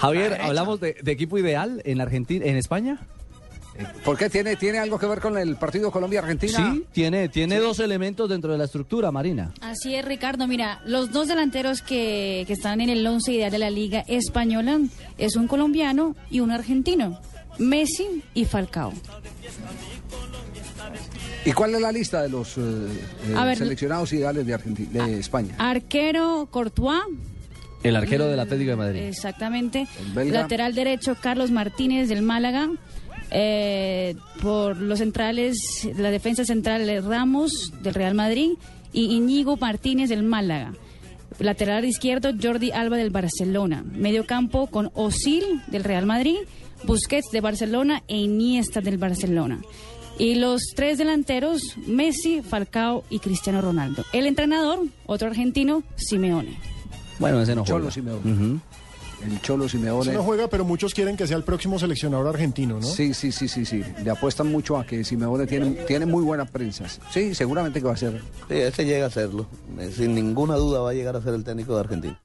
Javier, hablamos de, de equipo ideal en Argentina, en España. ¿Por qué tiene, tiene algo que ver con el partido Colombia-Argentina? Sí, tiene, tiene dos elementos dentro de la estructura, Marina. Así es, Ricardo. Mira, los dos delanteros que, que están en el once ideal de la Liga Española es un colombiano y un argentino, Messi y Falcao. ¿Y cuál es la lista de los eh, eh, ver, seleccionados ideales de, Argentina, de España? Arquero Courtois, El arquero del Atlético de Madrid. exactamente. Lateral derecho Carlos Martínez del Málaga. Eh, por los centrales, la defensa central eh, Ramos del Real Madrid y Iñigo Martínez del Málaga. Lateral izquierdo Jordi Alba del Barcelona. Medio campo con Osil del Real Madrid, Busquets de Barcelona e Iniesta del Barcelona. Y los tres delanteros, Messi, Falcao y Cristiano Ronaldo. El entrenador, otro argentino, Simeone. Bueno, ese no Cholo juega. Simeone. Ujú. El Cholo Simeone. Ese no juega, pero muchos quieren que sea el próximo seleccionador argentino, ¿no? Sí, sí, sí, sí, sí. Le apuestan mucho a que Simeone tiene, tiene muy buena prensa. Sí, seguramente que va a ser. Sí, ese llega a serlo. Eh, Sin ninguna duda va a llegar a ser el técnico de Argentina.